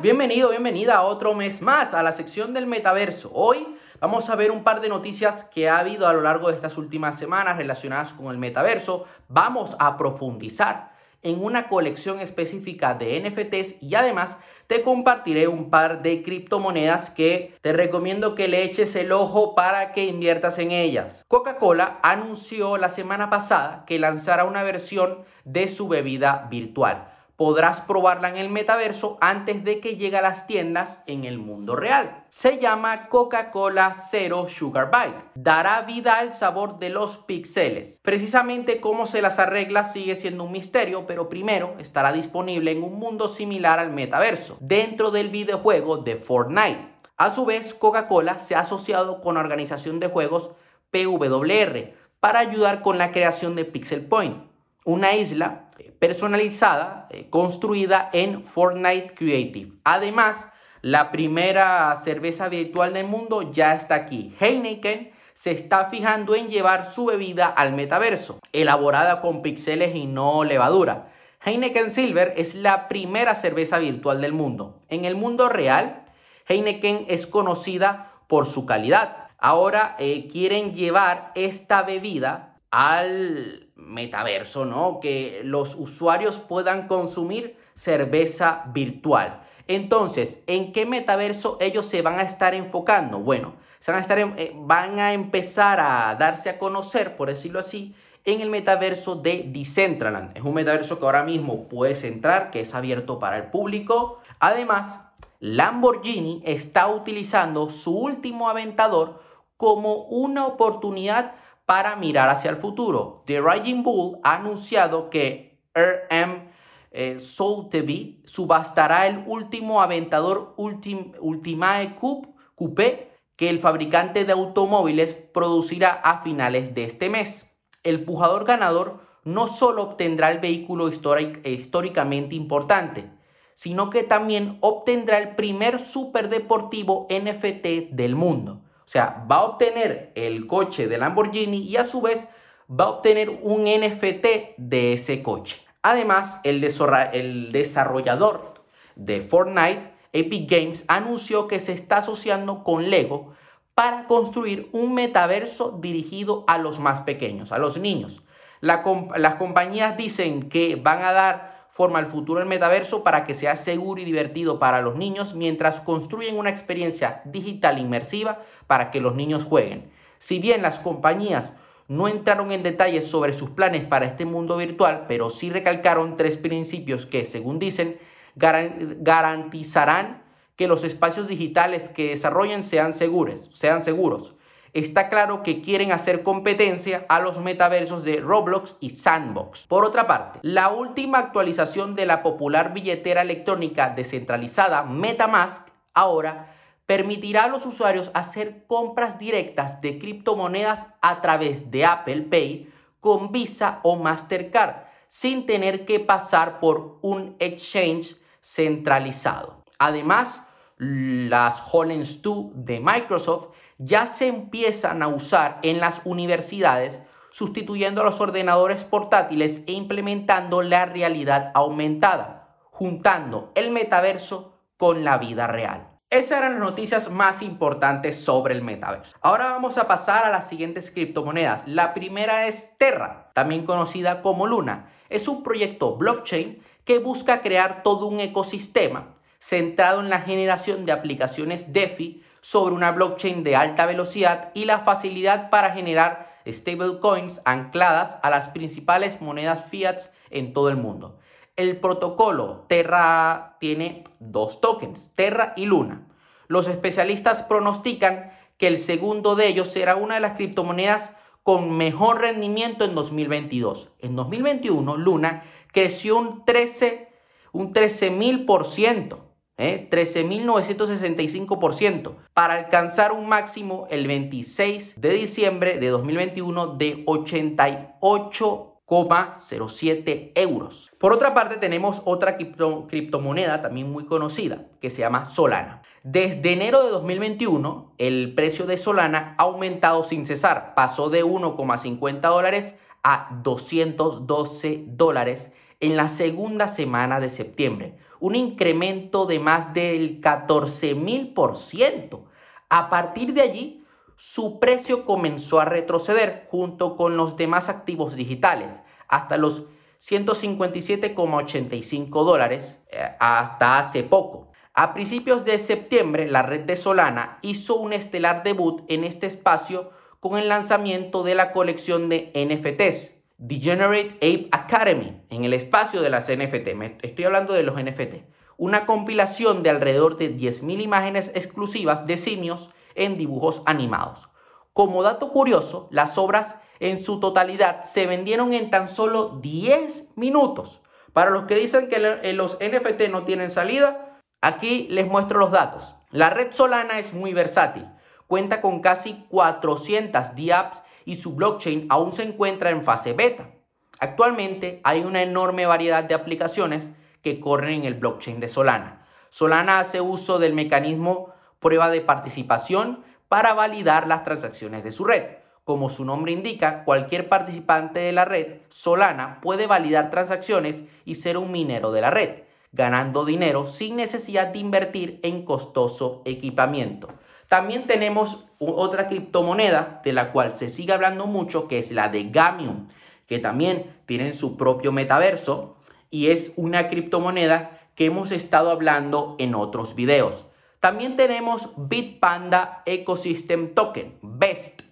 bienvenido, bienvenida a otro mes más a la sección del metaverso. Hoy vamos a ver un par de noticias que ha habido a lo largo de estas últimas semanas relacionadas con el metaverso. Vamos a profundizar en una colección específica de NFTs y además te compartiré un par de criptomonedas que te recomiendo que le eches el ojo para que inviertas en ellas. Coca-Cola anunció la semana pasada que lanzará una versión de su bebida virtual podrás probarla en el metaverso antes de que llegue a las tiendas en el mundo real. Se llama Coca-Cola Zero Sugar Bite. Dará vida al sabor de los pixeles. Precisamente cómo se las arregla sigue siendo un misterio, pero primero estará disponible en un mundo similar al metaverso, dentro del videojuego de Fortnite. A su vez, Coca-Cola se ha asociado con la organización de juegos PWR para ayudar con la creación de Pixel Point, una isla personalizada eh, construida en Fortnite Creative. Además, la primera cerveza virtual del mundo ya está aquí. Heineken se está fijando en llevar su bebida al metaverso, elaborada con píxeles y no levadura. Heineken Silver es la primera cerveza virtual del mundo. En el mundo real, Heineken es conocida por su calidad. Ahora eh, quieren llevar esta bebida al metaverso, ¿no? Que los usuarios puedan consumir cerveza virtual. Entonces, ¿en qué metaverso ellos se van a estar enfocando? Bueno, se van a, estar eh, van a empezar a darse a conocer, por decirlo así, en el metaverso de Decentraland. Es un metaverso que ahora mismo puedes entrar, que es abierto para el público. Además, Lamborghini está utilizando su último aventador como una oportunidad para mirar hacia el futuro. The Rising Bull ha anunciado que RM eh, subastará el último aventador Ultimae Coupe, Coupé que el fabricante de automóviles producirá a finales de este mes. El pujador ganador no solo obtendrá el vehículo históricamente importante, sino que también obtendrá el primer superdeportivo NFT del mundo. O sea, va a obtener el coche de Lamborghini y a su vez va a obtener un NFT de ese coche. Además, el, desarrollador de Fortnite, Epic Games, anunció que se está asociando con Lego para construir un metaverso dirigido a los más pequeños, a los niños. las compañías dicen que van a dar forma el futuro del metaverso para que sea seguro y divertido para los niños mientras construyen una experiencia digital inmersiva para que los niños jueguen. Si bien las compañías no entraron en detalles sobre sus planes para este mundo virtual, pero sí recalcaron tres principios que, según dicen, garantizarán que los espacios digitales que desarrollen sean seguros, sean seguros está claro que quieren hacer competencia a los metaversos de Roblox y Sandbox. Por otra parte, la última actualización de la popular billetera electrónica descentralizada MetaMask ahora permitirá a los usuarios hacer compras directas de criptomonedas a través de Apple Pay con Visa o Mastercard sin tener que pasar por un exchange centralizado. Además, las Holens 2 de Microsoft ya se empiezan a usar en las universidades sustituyendo a los ordenadores portátiles e implementando la realidad aumentada, juntando el metaverso con la vida real. Esas eran las noticias más importantes sobre el metaverso. Ahora vamos a pasar a las siguientes criptomonedas. La primera es Terra, también conocida como Luna. Es un proyecto blockchain que busca crear todo un ecosistema centrado en la generación de aplicaciones DeFi sobre una blockchain de alta velocidad y la facilidad para generar stablecoins ancladas a las principales monedas fiat en todo el mundo. El protocolo Terra tiene dos tokens, Terra y Luna. Los especialistas pronostican que el segundo de ellos será una de las criptomonedas con mejor rendimiento en 2022. En 2021, Luna creció un 13 un 13.000%. ¿eh? 13.965%, para alcanzar un máximo el 26 de diciembre de 2021 de 88,07 euros. Por otra parte, tenemos otra criptomoneda también muy conocida que se llama Solana. Desde enero de 2021, el precio de Solana ha aumentado sin cesar. Pasó de 1,50 dólares a 212 dólares en la segunda semana de septiembre, un incremento de más del 14.000%. A partir de allí, su precio comenzó a retroceder junto con los demás activos digitales hasta los 157,85 dólares eh, hasta hace poco. A principios de septiembre, la red de Solana hizo un estelar debut en este espacio con el lanzamiento de la colección de NFTs, Degenerate Ape Academy, en el espacio de las NFT. estoy hablando de los NFT. Una compilación de alrededor de 10.000 imágenes exclusivas de simios en dibujos animados. Como dato curioso, las obras en su totalidad se vendieron en tan solo 10 minutos. Para los que dicen que los NFT no tienen salida, Aquí les muestro los datos. La red Solana es muy versátil. Cuenta con casi 400 DApps y su blockchain aún se encuentra en fase beta. Actualmente hay una enorme variedad de aplicaciones que corren en el blockchain de Solana. Solana hace uso del mecanismo prueba de participación para validar las transacciones de su red. Como su nombre indica, cualquier participante de la red Solana puede validar transacciones y ser un minero de la red ganando dinero sin necesidad de invertir en costoso equipamiento. También tenemos otra criptomoneda de la cual se sigue hablando mucho, que es la de Gamium, que también tiene su propio metaverso y es una criptomoneda que hemos estado hablando en otros videos. También tenemos Bitpanda Ecosystem Token, BEST.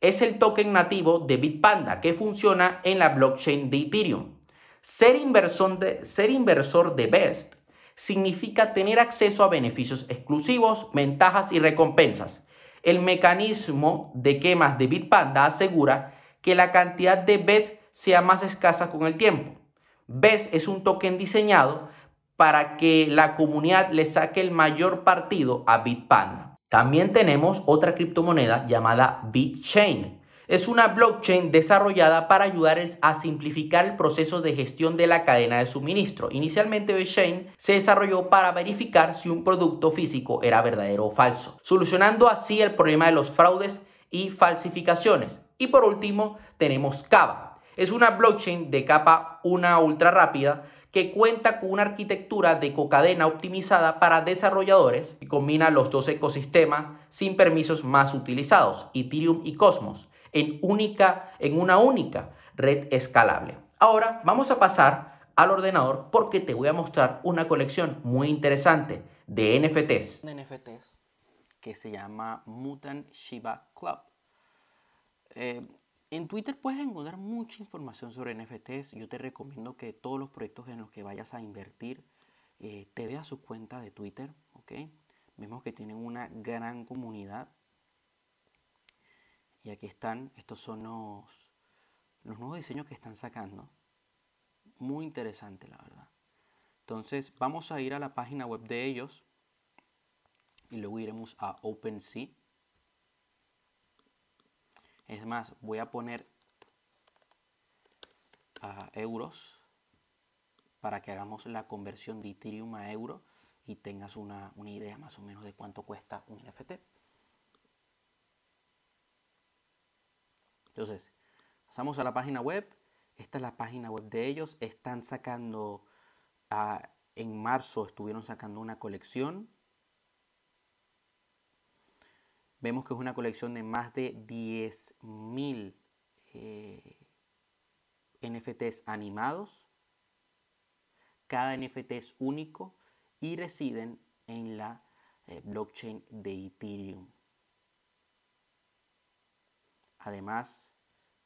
Es el token nativo de Bitpanda que funciona en la blockchain de Ethereum. Ser inversor de Best significa tener acceso a beneficios exclusivos, ventajas y recompensas. El mecanismo de quemas de Bitpanda asegura que la cantidad de Best sea más escasa con el tiempo. Best es un token diseñado para que la comunidad le saque el mayor partido a Bitpanda. También tenemos otra criptomoneda llamada BitChain, es una blockchain desarrollada para ayudar a simplificar el proceso de gestión de la cadena de suministro. Inicialmente, Blockchain se desarrolló para verificar si un producto físico era verdadero o falso, solucionando así el problema de los fraudes y falsificaciones. Y por último, tenemos Kava. Es una blockchain de capa una ultra rápida que cuenta con una arquitectura de cocadena optimizada para desarrolladores y combina los dos ecosistemas sin permisos más utilizados, Ethereum y Cosmos en, única, en una única red escalable. Ahora vamos a pasar al ordenador porque te voy a mostrar una colección muy interesante de NFTs. NFTs que se llama Mutant Shiba Club. Eh, en Twitter puedes encontrar mucha información sobre NFTs. Yo te recomiendo que todos los proyectos en los que vayas a invertir eh, te veas su cuenta de Twitter. ¿okay? Vemos que tienen una gran comunidad y aquí están, estos son los, nuevos diseños que están sacando. Muy interesante, la verdad. Entonces, vamos a ir a la página web de ellos y luego iremos a OpenSea. Es más, voy a poner a euros para que hagamos la conversión de Ethereum a euro y tengas una, una idea más o menos de cuánto cuesta un NFT. Entonces, pasamos a la página web. Esta es la página web de ellos. Están sacando, ah, en marzo estuvieron sacando una colección. Vemos que es una colección de más de 10.000 eh, NFTs animados. Cada NFT es único y residen en la eh, blockchain de Ethereum. Además,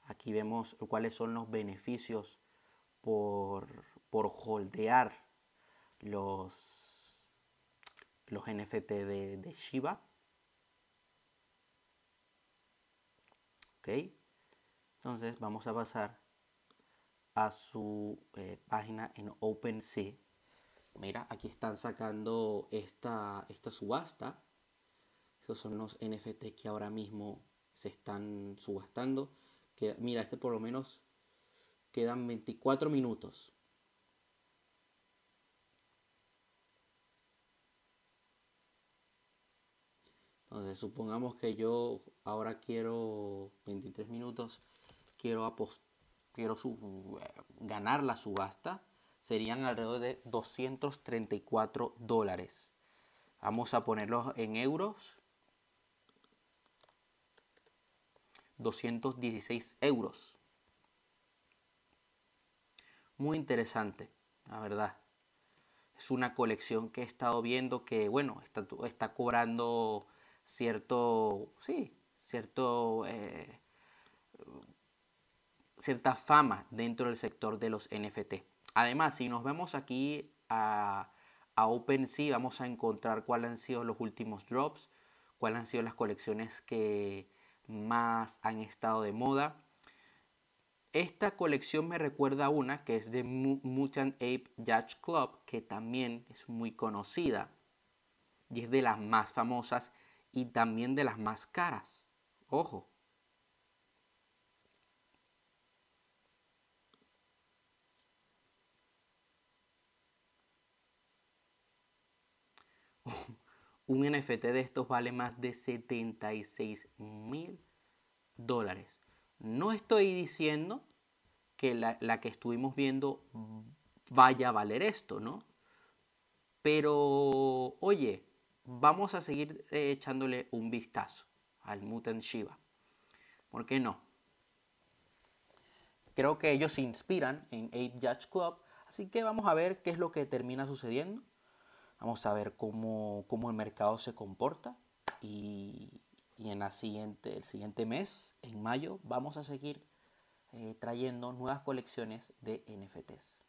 aquí vemos cuáles son los beneficios por, holdear los, los NFT de, Shiba. Ok, entonces vamos a pasar a su eh, página en OpenSea. Mira, aquí están sacando esta, esta subasta. Estos son los NFT que ahora mismo se están subastando. Que, mira, este por lo menos quedan 24 minutos. Entonces, supongamos que yo ahora quiero 23 minutos, quiero, quiero ganar la subasta. serían alrededor de 234 dólares. Vamos a ponerlos en euros. 216 euros. Muy interesante, la verdad. Es una colección que he estado viendo que, bueno, está, está cobrando cierto, sí, cierto, eh, cierta fama dentro del sector de los NFT. Además, si nos vemos aquí a, a OpenSea, vamos a encontrar cuáles han sido los últimos drops, cuáles han sido las colecciones que más han estado de moda. Esta colección me recuerda a una que es de Mutant Ape Yacht Club, que también es muy conocida y es de las más famosas y también de las más caras. Ojo. Un NFT de estos vale más de 76 mil dólares. No estoy diciendo que la, que estuvimos viendo vaya a valer esto, ¿no? Pero, oye, vamos a seguir eh, echándole un vistazo al Mutant Shiva. ¿Por qué no? Creo que ellos se inspiran en Ape Judge Club, así que vamos a ver qué es lo que termina sucediendo. Vamos a ver cómo, cómo el mercado se comporta y, en la siguiente, el siguiente mes, en mayo, vamos a seguir eh, trayendo nuevas colecciones de NFTs.